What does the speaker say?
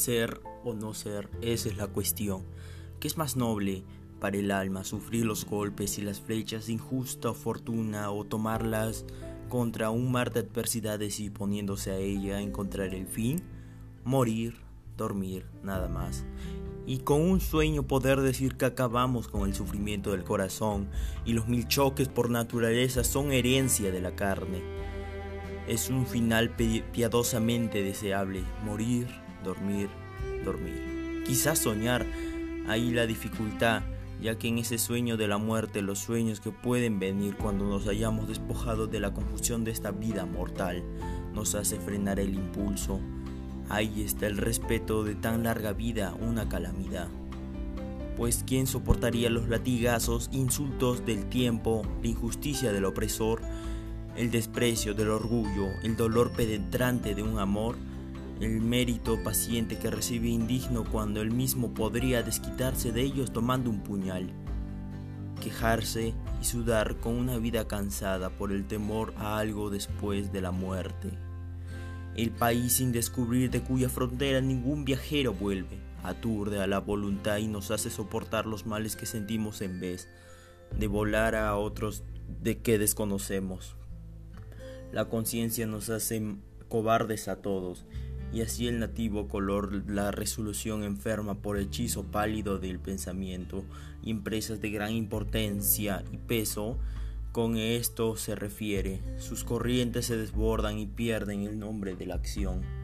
Ser o no ser, esa es la cuestión. ¿Qué es más noble para el alma, sufrir los golpes y las flechas de injusta fortuna o tomarlas contra un mar de adversidades y poniéndose a ella encontrar el fin? Morir, dormir, nada más. Y con un sueño poder decir que acabamos con el sufrimiento del corazón y los mil choques por naturaleza son herencia de la carne. Es un final piadosamente deseable, morir, dormir, dormir. Quizás soñar, ahí la dificultad, ya que en ese sueño de la muerte, los sueños que pueden venir cuando nos hayamos despojado de la confusión de esta vida mortal, nos hace frenar el impulso. Ahí está el respeto de tan larga vida, una calamidad. Pues ¿quién soportaría los latigazos, insultos del tiempo, la injusticia del opresor, el desprecio del orgullo, el dolor penetrante de un amor? El mérito paciente que recibe indigno cuando él mismo podría desquitarse de ellos tomando un puñal, quejarse y sudar con una vida cansada por el temor a algo después de la muerte. El país sin descubrir de cuya frontera ningún viajero vuelve, aturde a la voluntad y nos hace soportar los males que sentimos en vez de volar a otros de que desconocemos. La conciencia nos hace cobardes a todos y así el nativo color la resolución enferma por hechizo pálido del pensamiento. Y empresas de gran importancia y peso con esto se refiere. Sus corrientes se desbordan y pierden el nombre de la acción